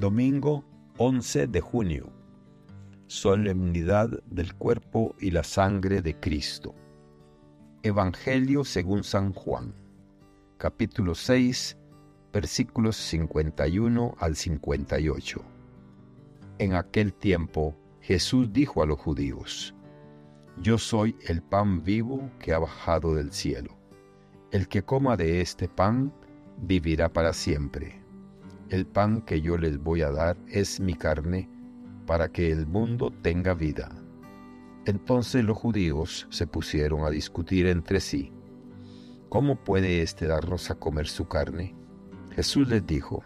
Domingo 11 de junio. Solemnidad del cuerpo y la sangre de Cristo. Evangelio según San Juan. Capítulo 6, versículos 51 al 58. En aquel tiempo Jesús dijo a los judíos, Yo soy el pan vivo que ha bajado del cielo. El que coma de este pan vivirá para siempre el pan que yo les voy a dar es mi carne, para que el mundo tenga vida. Entonces los judíos se pusieron a discutir entre sí. ¿Cómo puede éste darnos a comer su carne? Jesús les dijo,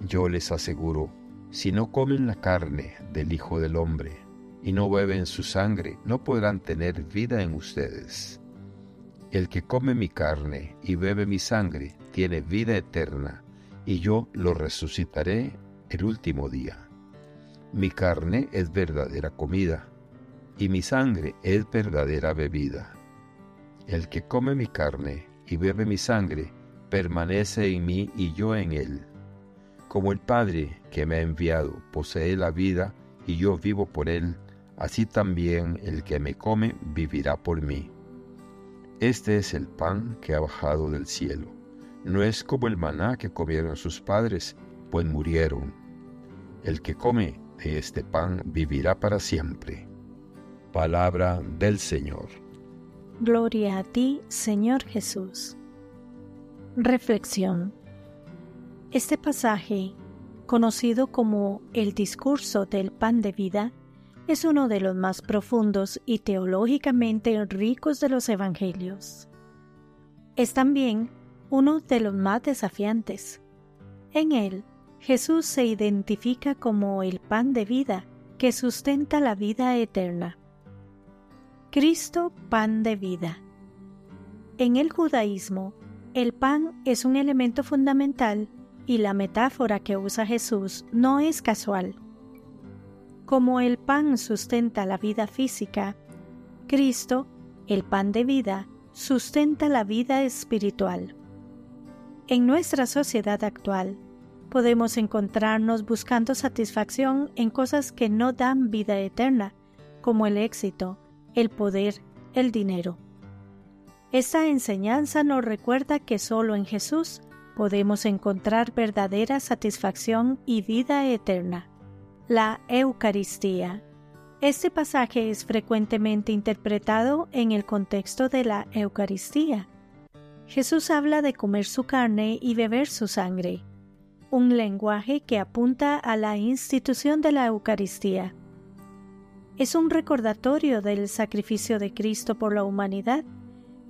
Yo les aseguro, si no comen la carne del Hijo del Hombre y no beben su sangre, no podrán tener vida en ustedes. El que come mi carne y bebe mi sangre tiene vida eterna y yo lo resucitaré el último día. Mi carne es verdadera comida, y mi sangre es verdadera bebida. El que come mi carne y bebe mi sangre, permanece en mí y yo en él. Como el Padre que me ha enviado posee la vida y yo vivo por él, así también el que me come vivirá por mí. Este es el pan que ha bajado del cielo no es como el maná que comieron sus padres, pues murieron. El que come de este pan vivirá para siempre. Palabra del Señor. Gloria a ti, Señor Jesús. Reflexión. Este pasaje, conocido como el discurso del pan de vida, es uno de los más profundos y teológicamente ricos de los evangelios. Es también uno de los más desafiantes. En él, Jesús se identifica como el pan de vida que sustenta la vida eterna. Cristo, pan de vida. En el judaísmo, el pan es un elemento fundamental y la metáfora que usa Jesús no es casual. Como el pan sustenta la vida física, Cristo, el pan de vida, sustenta la vida espiritual. En nuestra sociedad actual, podemos encontrarnos buscando satisfacción en cosas que no dan vida eterna, como el éxito, el poder, el dinero. Esta enseñanza nos recuerda que solo en Jesús podemos encontrar verdadera satisfacción y vida eterna. La Eucaristía. Este pasaje es frecuentemente interpretado en el contexto de la Eucaristía Jesús habla de comer su carne y beber su sangre, un lenguaje que apunta a la institución de la Eucaristía. Es un recordatorio del sacrificio de Cristo por la humanidad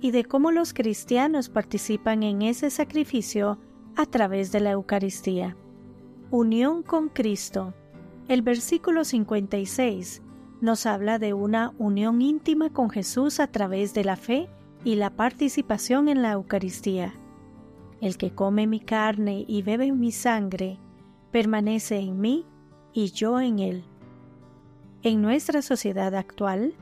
y de cómo los cristianos participan en ese sacrificio a través de la Eucaristía. Unión con Cristo. El versículo 56 nos habla de una unión íntima con Jesús a través de la fe y la participación en la Eucaristía. El que come mi carne y bebe mi sangre, permanece en mí y yo en él. En nuestra sociedad actual,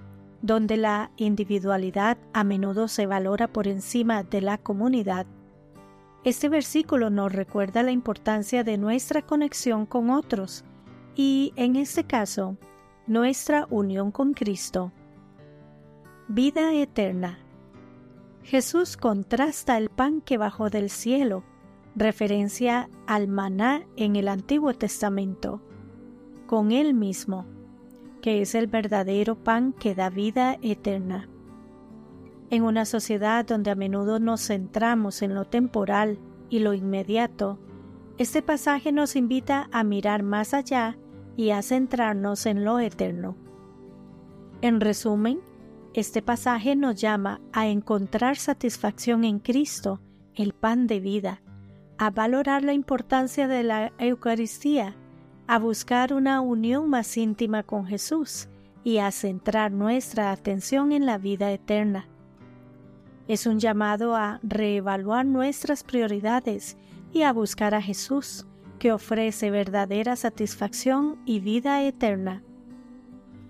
donde la individualidad a menudo se valora por encima de la comunidad, este versículo nos recuerda la importancia de nuestra conexión con otros y, en este caso, nuestra unión con Cristo. Vida eterna. Jesús contrasta el pan que bajó del cielo, referencia al maná en el Antiguo Testamento, con él mismo, que es el verdadero pan que da vida eterna. En una sociedad donde a menudo nos centramos en lo temporal y lo inmediato, este pasaje nos invita a mirar más allá y a centrarnos en lo eterno. En resumen, este pasaje nos llama a encontrar satisfacción en Cristo, el pan de vida, a valorar la importancia de la Eucaristía, a buscar una unión más íntima con Jesús y a centrar nuestra atención en la vida eterna. Es un llamado a reevaluar nuestras prioridades y a buscar a Jesús, que ofrece verdadera satisfacción y vida eterna.